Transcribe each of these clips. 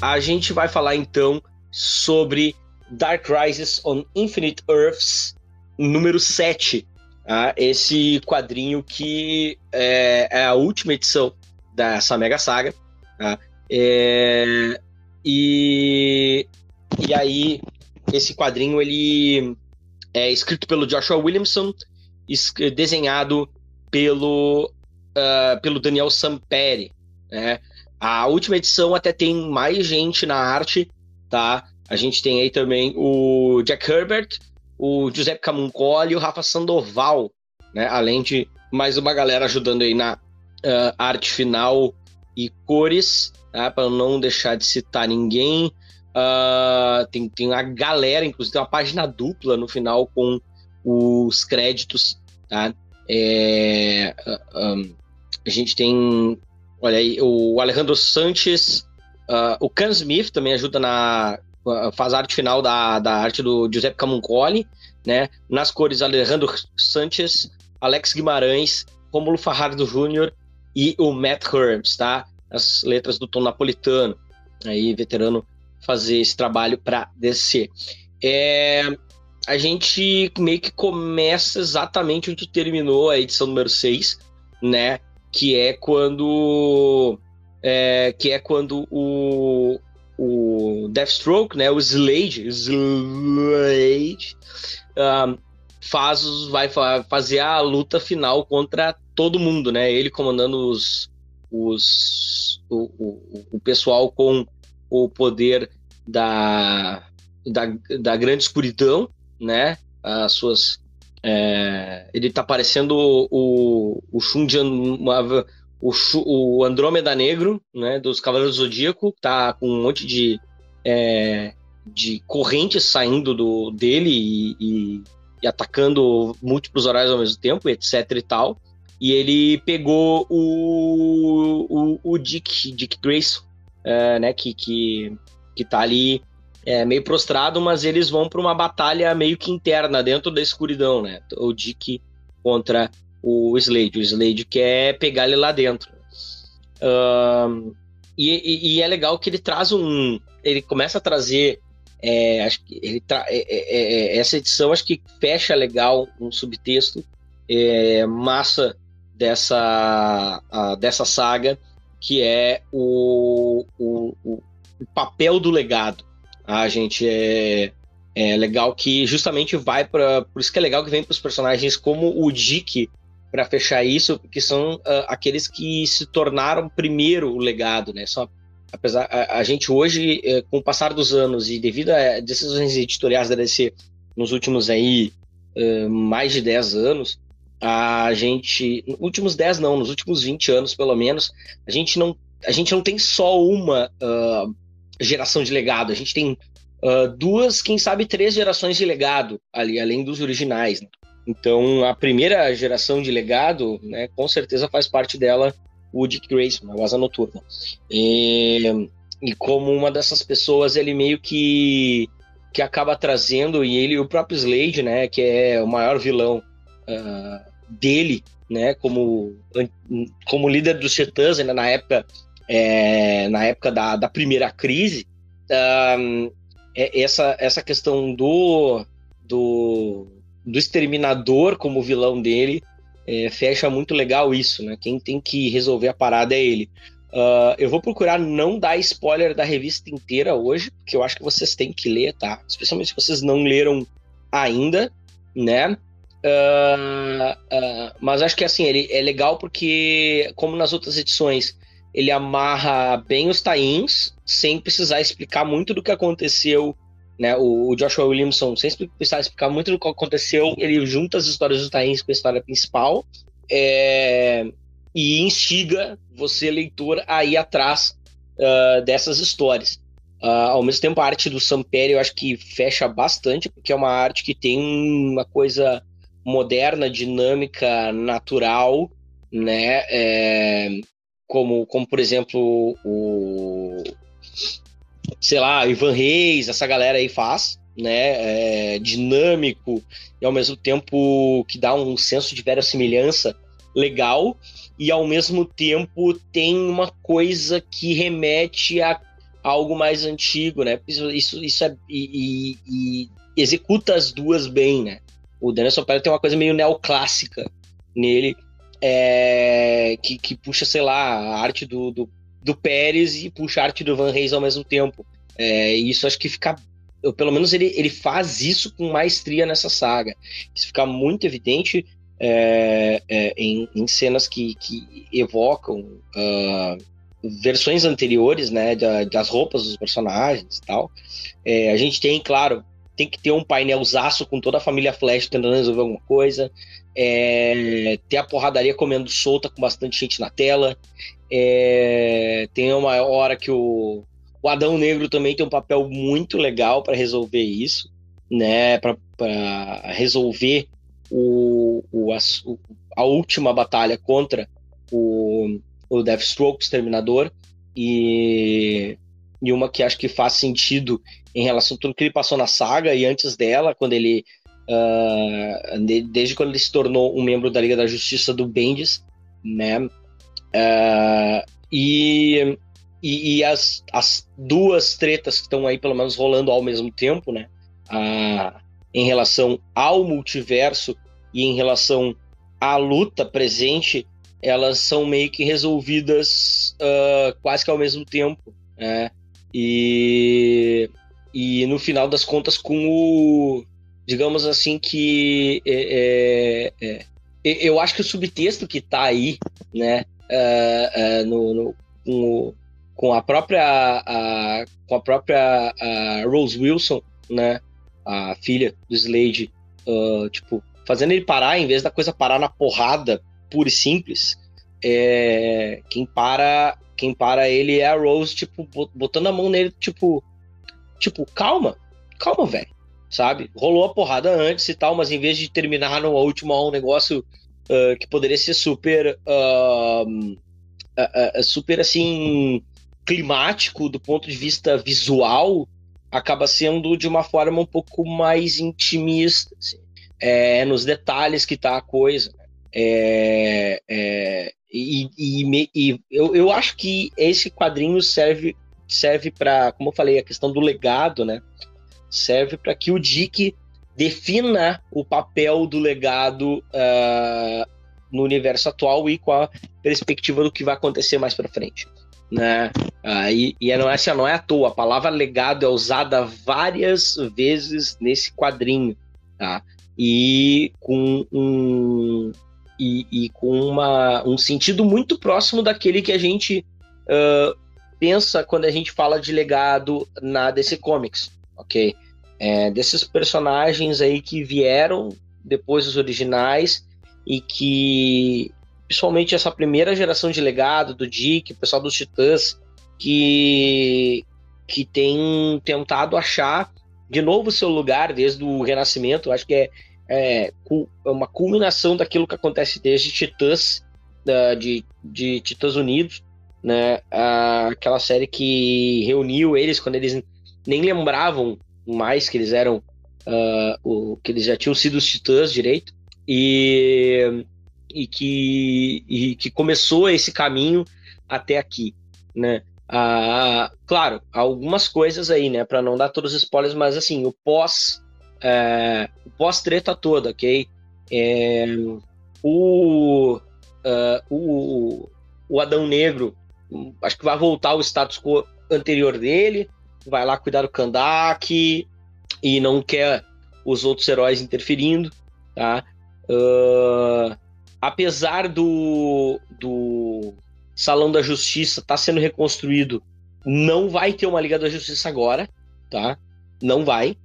a gente vai falar então sobre Dark Crisis on Infinite Earths, número 7. Tá? Esse quadrinho que é, é, a última edição dessa mega saga. Tá? É, e, e aí, esse quadrinho ele é escrito pelo Joshua Williamson, desenhado pelo, uh, pelo Daniel Samperi. Né? A última edição até tem mais gente na arte, tá? A gente tem aí também o Jack Herbert, o Giuseppe Camuncoli e o Rafa Sandoval, né? Além de mais uma galera ajudando aí na uh, arte final e cores, tá? Para não deixar de citar ninguém. Uh, tem, tem uma galera, inclusive tem uma página dupla no final com os créditos, tá? É, um, a gente tem, olha aí, o Alejandro Sanches, uh, o Can Smith também ajuda na faz a arte final da, da arte do Giuseppe Camuncoli, né? Nas cores Alejandro Sanches, Alex Guimarães, Romulo Farrado Júnior e o Matt Herms, tá? As letras do Tom Napolitano, aí veterano fazer esse trabalho para descer. É, a gente meio que começa exatamente onde terminou a edição número 6, né? Que é quando é, que é quando o, o Deathstroke, né, o Slade, Slade um, faz, vai fazer a luta final contra todo mundo, né? Ele comandando os, os o, o, o pessoal com o poder da, da, da grande escuridão, né? As suas é, ele tá parecendo o, o o, o Andrômeda Negro, né, dos Cavaleiros do Zodíaco, tá com um monte de, é, de correntes saindo do, dele e, e, e, atacando múltiplos horários ao mesmo tempo, etc e tal. E ele pegou o, o, o Dick, Dick Grayson, é, né, que, que, que tá ali é, meio prostrado, mas eles vão para uma batalha meio que interna dentro da escuridão, né? O Dick contra o Slade. O Slade quer pegar ele lá dentro. E, e, é legal que ele traz um. Ele começa a trazer. É, acho que ele tra é, é, é essa edição acho que fecha legal um subtexto é, massa dessa, a, dessa saga, que é o, o, o, papel do legado. A gente é, é legal que justamente vai para. Por isso que é legal que vem para os personagens como o Dick para fechar isso, que são uh, aqueles que se tornaram primeiro o legado, né? Só, apesar a, a gente hoje, uh, com o passar dos anos e devido a decisões editoriais da DC nos últimos aí uh, mais de 10 anos, a gente, últimos 10 não, nos últimos 20 anos pelo menos, a gente não, a gente não tem só uma ah, geração de legado, a gente tem duas, quem sabe três gerações de legado ali, além dos originais. Né? Então, a primeira geração de legado, né, com certeza faz parte dela o Dick Grayson, a Asa Noturna. E, e como uma dessas pessoas, ele meio que, que acaba trazendo, e ele o próprio Slade, né, que é o maior vilão uh, dele, né, como, como líder dos Titãs, ainda na época, é, na época da, da primeira crise, uh, essa, essa questão do, do do Exterminador como vilão dele, é, fecha muito legal isso, né? Quem tem que resolver a parada é ele. Uh, eu vou procurar não dar spoiler da revista inteira hoje, porque eu acho que vocês têm que ler, tá? Especialmente se vocês não leram ainda, né? Uh, uh, mas acho que assim, ele é legal porque, como nas outras edições, ele amarra bem os tains, sem precisar explicar muito do que aconteceu né, o, Joshua Williamson, sem precisar explicar muito do que aconteceu, ele junta as histórias dos Tains com a história principal é, e instiga você, leitor, a ir atrás uh, dessas histórias. Uh, ao mesmo tempo, a arte do Samperi eu acho que fecha bastante, porque é uma arte que tem uma coisa moderna, dinâmica, natural, né? É, como, como, por exemplo, o, sei lá, Ivan Reis, essa galera aí faz, né? É, dinâmico e ao mesmo tempo que dá um senso de verossimilhança legal e ao mesmo tempo tem uma coisa que remete a, algo mais antigo, né? Isso, isso, é. E, e, e, executa as duas bem, né? O Daniel Pérez tem uma coisa meio neoclássica nele, é, que, que puxa, sei lá, a arte do, do, do Pérez e puxa a arte do Van Reis ao mesmo tempo. É, e isso acho que fica. Pelo menos ele, ele faz isso com maestria nessa saga. Isso fica muito evidente é, é, em, em, cenas que, que evocam. Uh, versões anteriores, né, das roupas dos personagens e tal. É, a gente tem, claro, tem que ter um painelzaço com toda a família Flash tentando resolver alguma coisa. É, ter a porradaria comendo solta com bastante gente na tela. É, tem uma hora que o, o Adão Negro também tem um papel muito legal para resolver isso, né? Para resolver o, o, a, a última batalha contra o, o Deathstroke Exterminador, e, e uma que acho que faz sentido em relação a tudo que ele passou na saga e antes dela, quando ele. Uh, desde quando ele se tornou um membro da Liga da Justiça do Bendis, né? Uh, e e, e, as, as duas tretas que estão aí, pelo menos, rolando ao mesmo tempo, né? Uh, em relação ao multiverso e em relação à luta presente elas são meio que resolvidas quase que ao mesmo tempo, né? E, e no final das contas, com o. Digamos assim, que. É, é, é, eu acho que o subtexto que está aí, né? Uh, uh, no, no, com, com, a própria. A, com a própria Rose Wilson, né? A filha do Slade, tipo, fazendo ele parar, em vez da coisa parar na porrada pura e simples, é, quem para quem para ele é a Rose, tipo, botando a mão nele, tipo, tipo, calma, calma, velho, sabe? Rolou a porrada antes e tal, mas em vez de terminar no último um negócio uh, que poderia ser super, uh, uh, super assim, climático do ponto de vista visual, acaba sendo de uma forma um pouco mais intimista, assim. é nos detalhes que tá a coisa. Né? É, é, e, e, e eu, eu acho que esse quadrinho serve serve para, como eu falei, a questão do legado, né? Serve para que o Dick defina o papel do legado uh, no universo atual e com a perspectiva do que vai acontecer mais para frente. Né? Uh, e, e não, é, assim, não é à toa, a palavra legado é usada várias vezes nesse quadrinho. Tá? E com um, e, e com uma, um sentido muito próximo daquele que a gente uh, pensa quando a gente fala de legado na DC Comics, ok? É, desses personagens aí que vieram depois dos originais e que, principalmente essa primeira geração de legado do Dick, o pessoal dos Titãs, que, que tem tentado achar de novo seu lugar desde o Renascimento. Acho que é, é, é uma culminação daquilo que acontece desde Titãs, de, de Titãs Unidos, né? aquela série que reuniu eles quando eles nem lembravam mais que eles eram, uh, o, que eles já tinham sido os Titãs direito, e, e, que, e que começou esse caminho até aqui, né? Ah, claro, algumas coisas aí, né? Para não dar todos os spoilers, mas assim, o pós é, pós-treta toda, ok? É, o, uh, o, o Adão Negro, acho que vai voltar ao status quo anterior dele, vai lá cuidar do Kandak e não quer os outros heróis interferindo, tá? Uh, apesar do, do Salão da Justiça estar tá sendo reconstruído, não vai ter uma Liga da Justiça agora, tá? Não vai.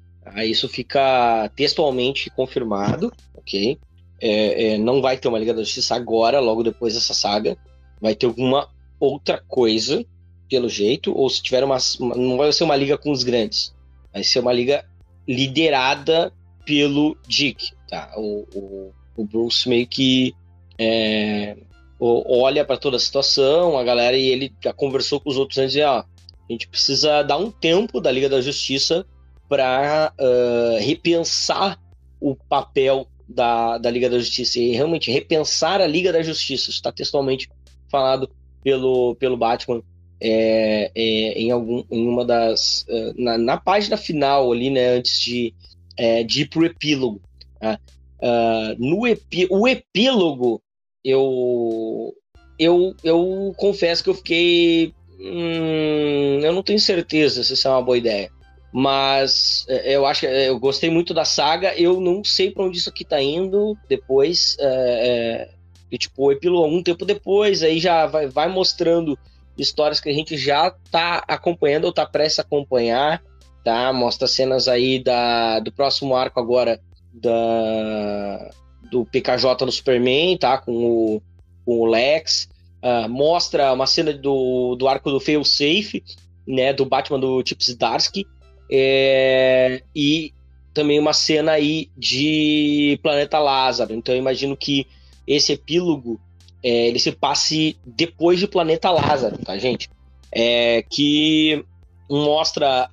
Isso fica textualmente confirmado, ok? É, é, não vai ter uma Liga da Justiça agora, logo depois dessa saga. Vai ter alguma outra coisa, pelo jeito, ou se tiver uma. Não vai ser uma liga com os grandes. Vai ser uma liga liderada pelo Dick, tá? O, o, o Bruce meio que é, olha para toda a situação, a galera, e ele já conversou com os outros antes e, ó, a gente precisa dar um tempo da Liga da Justiça para uh, repensar o papel da, da Liga da Justiça e realmente repensar a Liga da Justiça. Está textualmente falado pelo, pelo Batman é, é, em, algum, em uma das. Uh, na, na, página final ali, né, antes de, é, de ir pro epílogo. Tá? Uh, no epi, o epílogo, eu, eu, eu confesso que eu fiquei. Hum, eu não tenho certeza se isso é uma boa ideia. Mas é, eu acho que eu gostei muito da saga. Eu não sei para onde isso aqui tá indo depois. É, é, e, tipo, o epílogo um tempo depois, aí já vai, vai mostrando histórias que a gente já tá acompanhando ou tá prestes a acompanhar, tá? Mostra cenas aí da, do próximo arco agora da, do PKJ no Superman, tá? Com o, com o Lex. Uh, mostra uma cena do, do arco do Fail Safe, né? Do Batman do Chip Zdarsky. É, e também uma cena aí de Planeta Lázaro. Então eu imagino que esse epílogo é, ele se passe depois de Planeta Lázaro, tá, gente? É, que mostra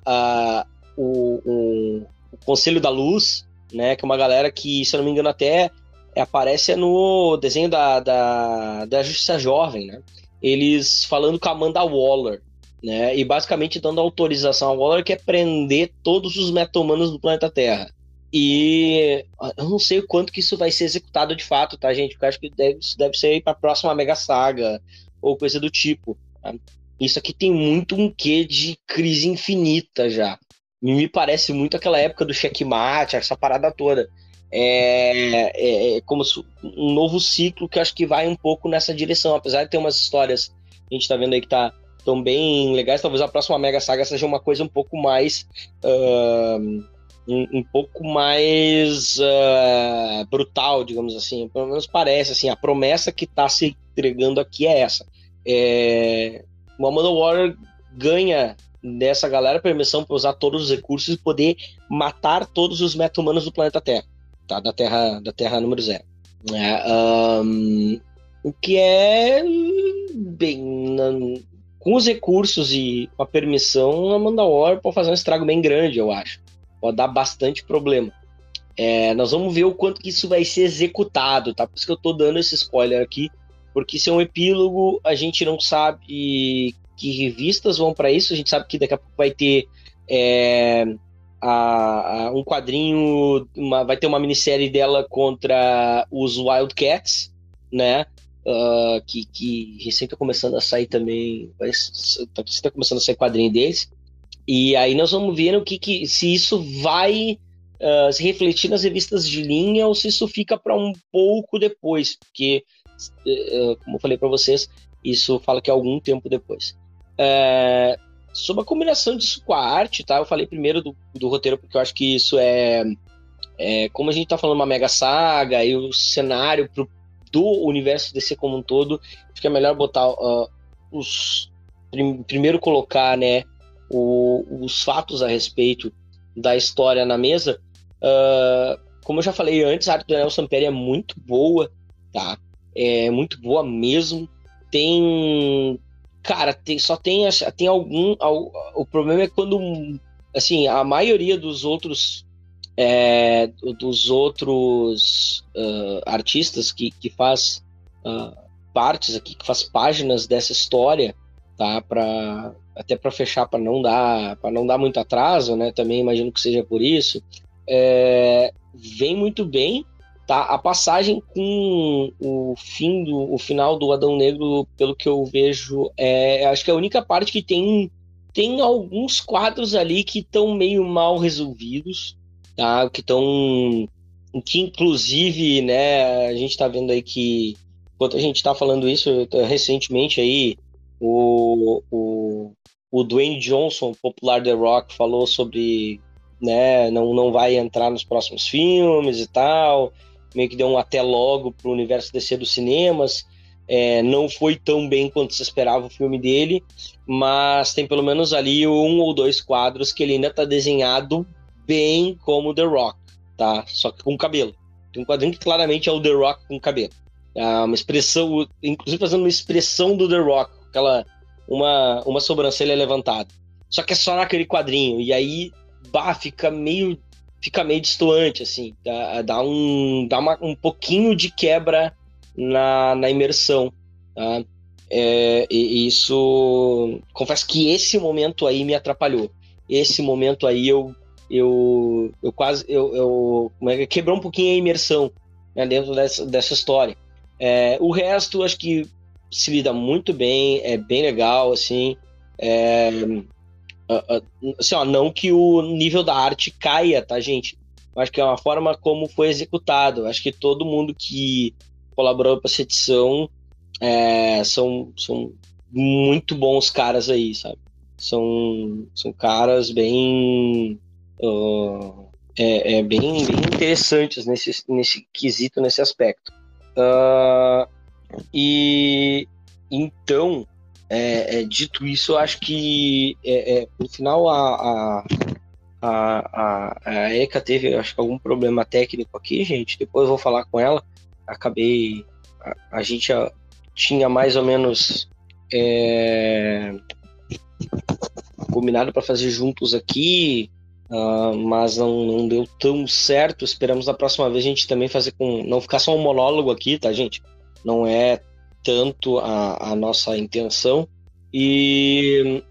o, o, o, Conselho da Luz, né? Que é uma galera que, se eu não me engano, até aparece no desenho da, da, da Justiça Jovem, né? Eles falando com a Amanda Waller, né? E basicamente dando autorização a Waller que é prender todos os meta-humanos do planeta Terra. E eu não sei o quanto que isso vai ser executado de fato, tá, gente? Porque eu acho que deve, isso deve ser para a próxima Mega Saga ou coisa do tipo. Tá? Isso aqui tem muito um quê de crise infinita já. Me parece muito aquela época do checkmate, essa parada toda. É, é, é como um novo ciclo que eu acho que vai um pouco nessa direção. Apesar de ter umas histórias, a gente tá vendo aí que tá tão bem legais, talvez a próxima Mega Saga seja uma coisa um pouco mais. Uh, um, um pouco mais uh, brutal, digamos assim. Pelo menos parece, assim, a promessa que está se entregando aqui é essa. É, o Amanda Water ganha dessa galera permissão para usar todos os recursos e poder matar todos os meta-humanos do planeta Terra, tá? Da Terra, da Terra número zero. É, um, o que é bem com os recursos e a permissão, a Amanda Water pode fazer um estrago bem grande, eu acho pode dar bastante problema. É, nós vamos ver o quanto que isso vai ser executado, tá? Por isso que eu tô dando esse spoiler aqui, porque se é um epílogo, a gente não sabe que revistas vão para isso, a gente sabe que daqui a pouco vai ter é, a, a, um quadrinho, uma, vai ter uma minissérie dela contra os Wildcats, né? Uh, que, que recém tá começando a sair também, vai, tá, tá começando a sair quadrinho deles. E aí nós vamos ver o que, que se isso vai uh, se refletir nas revistas de linha ou se isso fica para um pouco depois, porque, uh, como eu falei para vocês, isso fala que é algum tempo depois. Uh, sobre a combinação disso com a arte, tá? Eu falei primeiro do, do roteiro porque eu acho que isso é, é como a gente está falando uma mega saga e o cenário pro, do universo DC como um todo, que é melhor botar os prim, primeiro colocar, né? o, os fatos a respeito da história na mesa. Uh, como eu já falei antes, a arte do Daniel Samperi é muito boa, tá? É muito boa mesmo. Tem. Cara, tem, só tem, tem algum. O problema é quando. Assim, a maioria dos outros. É, dos outros uh, artistas que, que faz uh, partes aqui, que faz páginas dessa história, tá? Para até para fechar para não dar para não dar muito atraso, né? Também imagino que seja por isso. É, vem muito bem, tá? A passagem com o fim do o final do Adão Negro, pelo que eu vejo, é acho que é a única parte que tem tem alguns quadros ali que estão meio mal resolvidos, tá? Que estão que inclusive, né, a gente está vendo aí que enquanto a gente está falando isso recentemente aí o, o, o Dwayne Johnson, popular The Rock, falou sobre, né, não, não vai entrar nos próximos filmes e tal, meio que deu um até logo pro universo DC dos cinemas. É, não foi tão bem quanto se esperava o filme dele, mas tem pelo menos ali um ou dois quadros que ele ainda tá desenhado bem como The Rock, tá? Só que com cabelo. Tem um quadrinho que claramente é o The Rock com cabelo. É uma expressão, inclusive fazendo uma expressão do The Rock, aquela uma, uma sobrancelha levantada. Só que é só naquele quadrinho. E aí, bah, fica meio fica meio distoante, assim. Dá, dá, um, dá uma, um pouquinho de quebra na, na imersão. Tá? É, e isso. Confesso que esse momento aí me atrapalhou. Esse momento aí eu. Eu, eu quase. Eu, eu é que quebrou um pouquinho a imersão né, dentro dessa, dessa história. É, o resto, acho que se lida muito bem, é bem legal, assim. É, assim ó, não que o nível da arte caia, tá, gente? Acho que é uma forma como foi executado. Acho que todo mundo que colaborou para essa edição é, são, são muito bons caras aí, sabe? São, são caras bem. Uh, é, é, bem, bem interessantes nesse, nesse quesito, nesse aspecto. Uh, e então, é, é, dito isso, eu acho que é, é no final a, a, a, a, ECA teve acho algum problema técnico aqui, gente. Depois eu vou falar com ela. Acabei. A, a gente já tinha mais ou menos é, combinado para fazer juntos aqui. Uh, mas não, não deu tão certo. Esperamos da próxima vez a gente também fazer com. Não ficar só um monólogo aqui, tá, gente? Não é tanto a, a nossa intenção. E.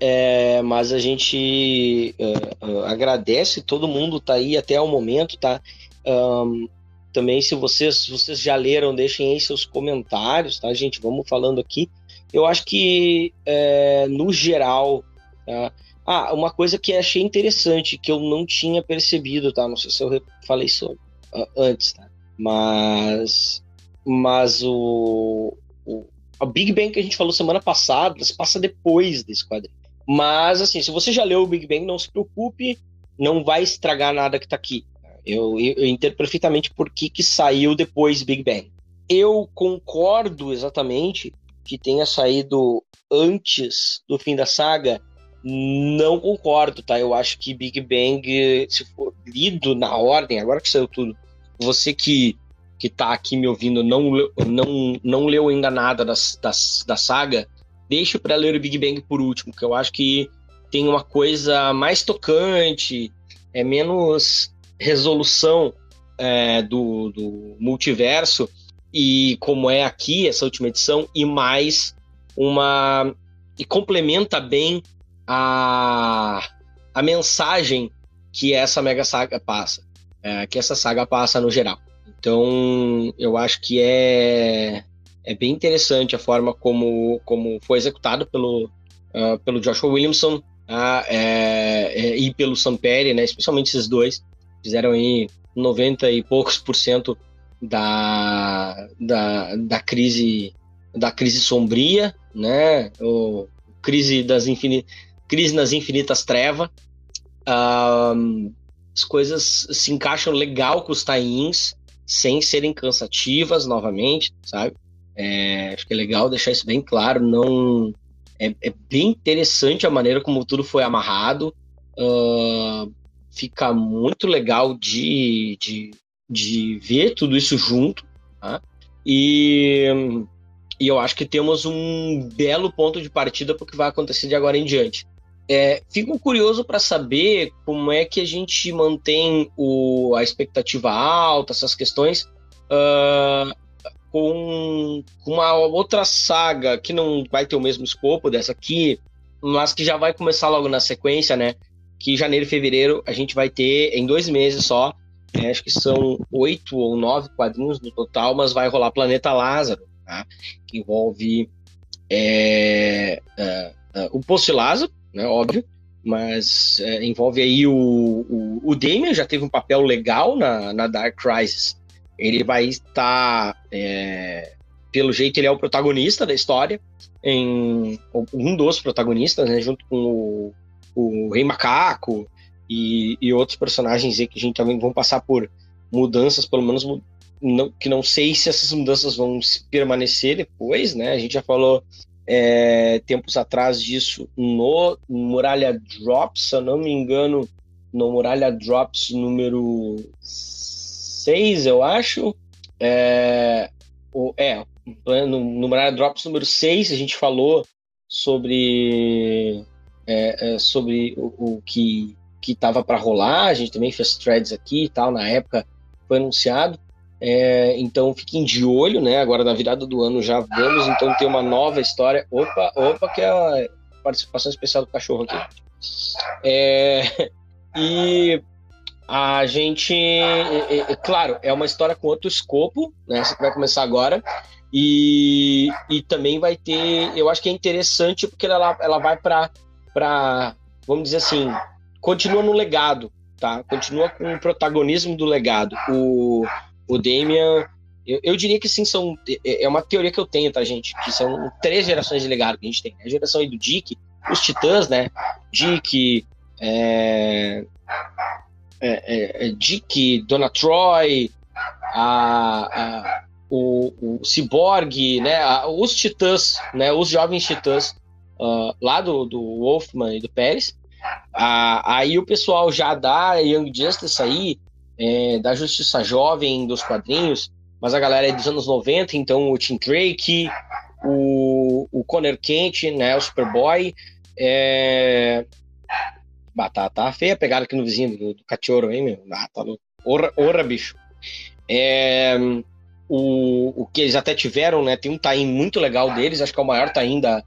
É, mas a gente uh, uh, agradece todo mundo tá aí até o momento, tá? Um, também, se vocês, vocês já leram, deixem aí seus comentários, tá, gente? Vamos falando aqui. Eu acho que, é, no geral, tá? Ah, uma coisa que achei interessante, que eu não tinha percebido, tá? Não sei se eu falei sobre uh, antes, tá? Mas, mas o, o a Big Bang que a gente falou semana passada se passa depois desse quadrinho. Mas, assim, se você já leu o Big Bang, não se preocupe, não vai estragar nada que tá aqui. Eu, eu, eu entendo perfeitamente por que, que saiu depois Big Bang. Eu concordo exatamente que tenha saído antes do fim da saga, não concordo, tá? Eu acho que Big Bang, se for lido na ordem, agora que saiu tudo, você que, que tá aqui me ouvindo não, não, não leu ainda nada das, das, da saga, deixe para ler o Big Bang por último, que eu acho que tem uma coisa mais tocante, é menos resolução é, do, do multiverso, e como é aqui, essa última edição, e mais uma. e complementa bem a, a mensagem que essa mega saga passa, é, que essa saga passa no geral. Então, eu acho que é, é bem interessante a forma como, como foi executado pelo, uh, pelo Joshua Williamson uh, é, e pelo Samperi, né, especialmente esses dois, fizeram aí 90 e poucos por cento da, da, da crise da crise sombria, né, o crise das infinitas Crise nas Infinitas Trevas. As coisas se encaixam legal com os tie-ins, sem serem cansativas novamente, sabe? É, acho que é legal deixar isso bem claro. Não é, é bem interessante a maneira como tudo foi amarrado. Uh, fica muito legal de, de, de ver tudo isso junto. Tá? E, e eu acho que temos um belo ponto de partida para o que vai acontecer de agora em diante. É, fico curioso para saber como é que a gente mantém o, a expectativa alta, essas questões, uh, com, com uma outra saga que não vai ter o mesmo escopo dessa aqui, mas que já vai começar logo na sequência, né? Que janeiro e fevereiro a gente vai ter em dois meses só. Né, acho que são oito ou nove quadrinhos no total, mas vai rolar Planeta Lázaro, tá? que envolve é, uh, uh, o Poço de Lázaro, né? Óbvio. Mas é, envolve aí o, o, o Damien, já teve um papel legal na, na Dark Crisis. Ele vai estar. É, pelo jeito, ele é o protagonista da história. Em, um dos protagonistas, né, junto com o, o Rei Macaco e, e outros personagens aí que a gente também vão passar por mudanças, pelo menos não, que não sei se essas mudanças vão permanecer depois, né? A gente já falou é, tempos atrás disso no Muralha Drops, se eu não me engano, no Muralha Drops número 6, eu acho. É, é no, no Muralha Drops número 6, a gente falou sobre, é, é, sobre o, o que que estava para rolar, a gente também fez threads aqui e tal, na época foi anunciado. É, então fiquem de olho, né? Agora na virada do ano já vamos então ter uma nova história. Opa, opa, que é a participação especial do cachorro aqui. É, e a gente, é, é, claro, é uma história com outro escopo, né? Essa que vai começar agora. E, e também vai ter, eu acho que é interessante porque ela, ela vai para, vamos dizer assim, continua no legado, tá? Continua com o protagonismo do legado. O, o Damian, eu, eu, diria que sim, são, é, é uma teoria que eu tenho, tá, gente? Que são três gerações de legado que a gente tem. A geração aí do Dick, os Titãs, né? Dick, é, é, é, Dick, Dona Troy, a, a o, o Cyborg, né, os Titãs, né, os jovens Titãs uh, lá do, do Wolfman e do Pérez. Ah, aí o pessoal já dá Young Justice aí, é, da Justiça Jovem dos quadrinhos, mas a galera é dos anos 90, então o Tim Drake, o, o Conner Kent, né, o Superboy, é... Bah, tá, tá feia a pegada aqui no vizinho do, do Cachorro, hein, meu? Ah, tá louco. Orra, orra, bicho. É, o, o que eles até tiveram, né? Tem um tain muito legal deles, acho que é o maior tain da,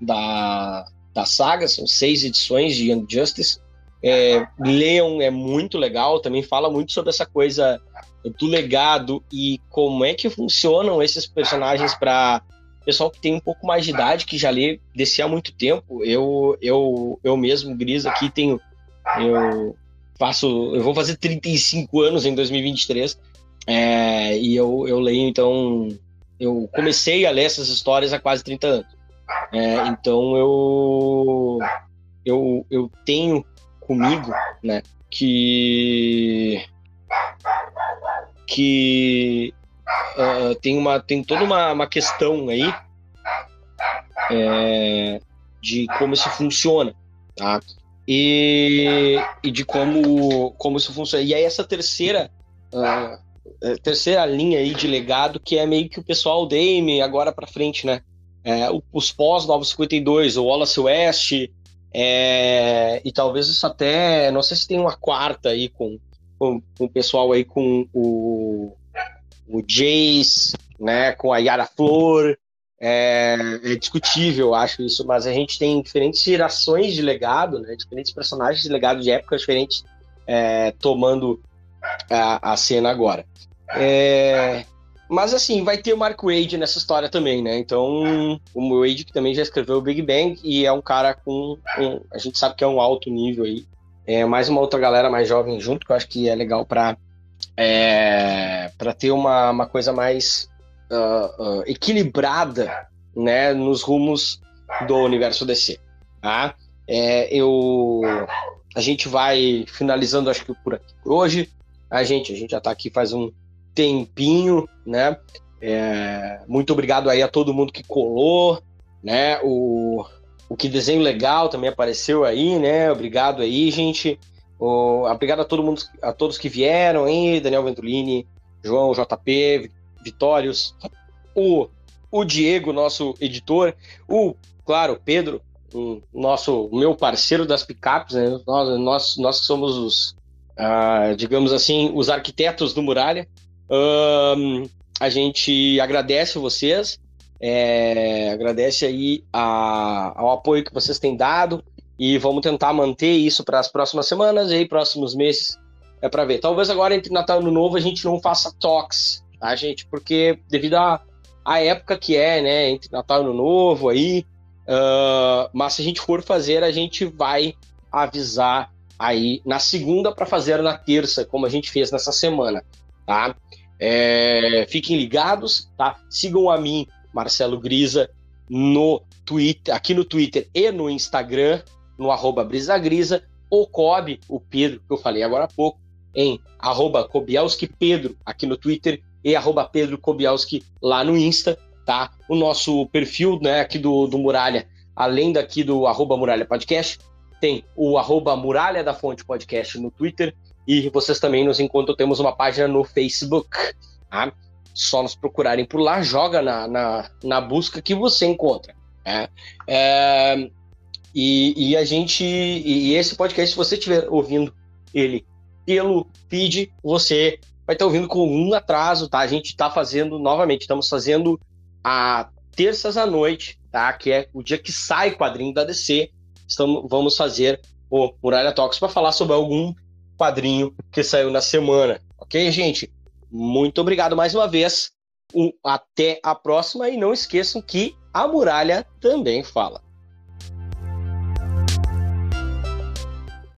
da, da saga, são seis edições de Young Justice. É, Leon é muito legal, também fala muito sobre essa coisa do legado e como é que funcionam esses personagens para pessoal que tem um pouco mais de idade, que já lê desse há muito tempo. Eu, eu, eu mesmo, Gris, aqui tenho. Eu faço. Eu vou fazer 35 anos em 2023. É, e eu, eu leio, então. Eu comecei a ler essas histórias há quase 30 anos. É, então eu, eu, eu tenho comigo, né, que que uh, tem uma tem toda uma, uma questão aí é, de como isso funciona, tá? E, e de como como isso funciona. E aí essa terceira uh, terceira linha aí de legado que é meio que o pessoal Dame agora para frente, né? É, os pós 952, o Wallace West, é, e talvez isso até, não sei se tem uma quarta aí com, com, com o pessoal aí com o o Jace, né, com a Yara Flor. É, é, discutível, acho isso, mas a gente tem diferentes gerações de legado, né, diferentes personagens de legado de épocas diferentes é, tomando a, a, cena agora. É, mas assim, vai ter o Mark Wade nessa história também, né? Então, o Wade que também já escreveu o Big Bang e é um cara com. Um, a gente sabe que é um alto nível aí. É mais uma outra galera mais jovem junto, que eu acho que é legal para é, para ter uma, uma coisa mais uh, uh, equilibrada né, nos rumos do universo DC. Tá? É, eu, a gente vai finalizando, acho que por aqui por hoje. A gente, a gente já está aqui faz um tempinho, né? É, muito obrigado aí a todo mundo que colou, né? O, o que desenho legal também apareceu aí, né? Obrigado aí, gente. Oh, obrigado a todo mundo, a todos que vieram, hein? Daniel Ventolini, João, JP, Vitórios, o, o Diego, nosso editor, o, claro, Pedro, o nosso, meu parceiro das picapes, né? Nós, nós, nós somos os, ah, digamos assim, os arquitetos do Muralha. Um, a gente agradece vocês, é, agradece aí a, ao apoio que vocês têm dado, e vamos tentar manter isso para as próximas semanas e aí, próximos meses. É para ver. Talvez agora entre Natal e Ano Novo a gente não faça talks, tá, gente? Porque devido à a, a, época que é, né? Entre Natal e Ano Novo aí. Uh, mas se a gente for fazer, a gente vai avisar aí na segunda para fazer na terça, como a gente fez nessa semana, tá? É, fiquem ligados, tá? Sigam a mim, Marcelo Grisa, no Twitter, aqui no Twitter e no Instagram, no arroba brisagrisa, ou Cobe, o Pedro, que eu falei agora há pouco, em arroba Kobielski Pedro aqui no Twitter e arroba Pedro Kobielski lá no Insta, tá? O nosso perfil né, aqui do, do Muralha, além daqui do arroba Muralha Podcast, tem o arroba Muralha da Fonte Podcast no Twitter e vocês também nos encontram, temos uma página no Facebook, tá? Só nos procurarem por lá, joga na, na, na busca que você encontra. Né? É, e, e a gente. E esse podcast, se você estiver ouvindo ele pelo feed, você vai estar ouvindo com um atraso, tá? A gente está fazendo novamente, estamos fazendo a terças à noite, tá? Que é o dia que sai o quadrinho da DC. Estamos, vamos fazer o Muralha Talks para falar sobre algum quadrinho que saiu na semana. Ok, gente? Muito obrigado mais uma vez. Um, até a próxima e não esqueçam que a muralha também fala.